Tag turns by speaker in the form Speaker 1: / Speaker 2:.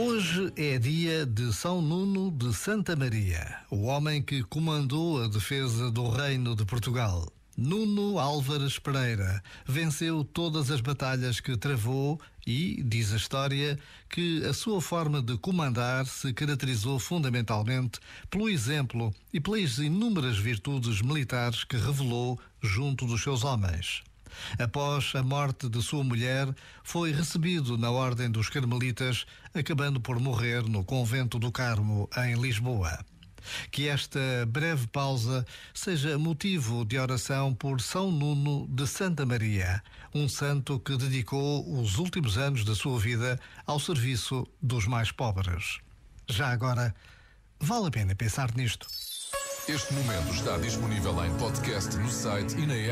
Speaker 1: Hoje é dia de São Nuno de Santa Maria, o homem que comandou a defesa do Reino de Portugal. Nuno Álvares Pereira venceu todas as batalhas que travou e, diz a história, que a sua forma de comandar se caracterizou fundamentalmente pelo exemplo e pelas inúmeras virtudes militares que revelou junto dos seus homens. Após a morte de sua mulher, foi recebido na Ordem dos Carmelitas, acabando por morrer no Convento do Carmo, em Lisboa. Que esta breve pausa seja motivo de oração por São Nuno de Santa Maria, um santo que dedicou os últimos anos da sua vida ao serviço dos mais pobres. Já agora, vale a pena pensar nisto.
Speaker 2: Este momento está disponível em podcast no site e na app.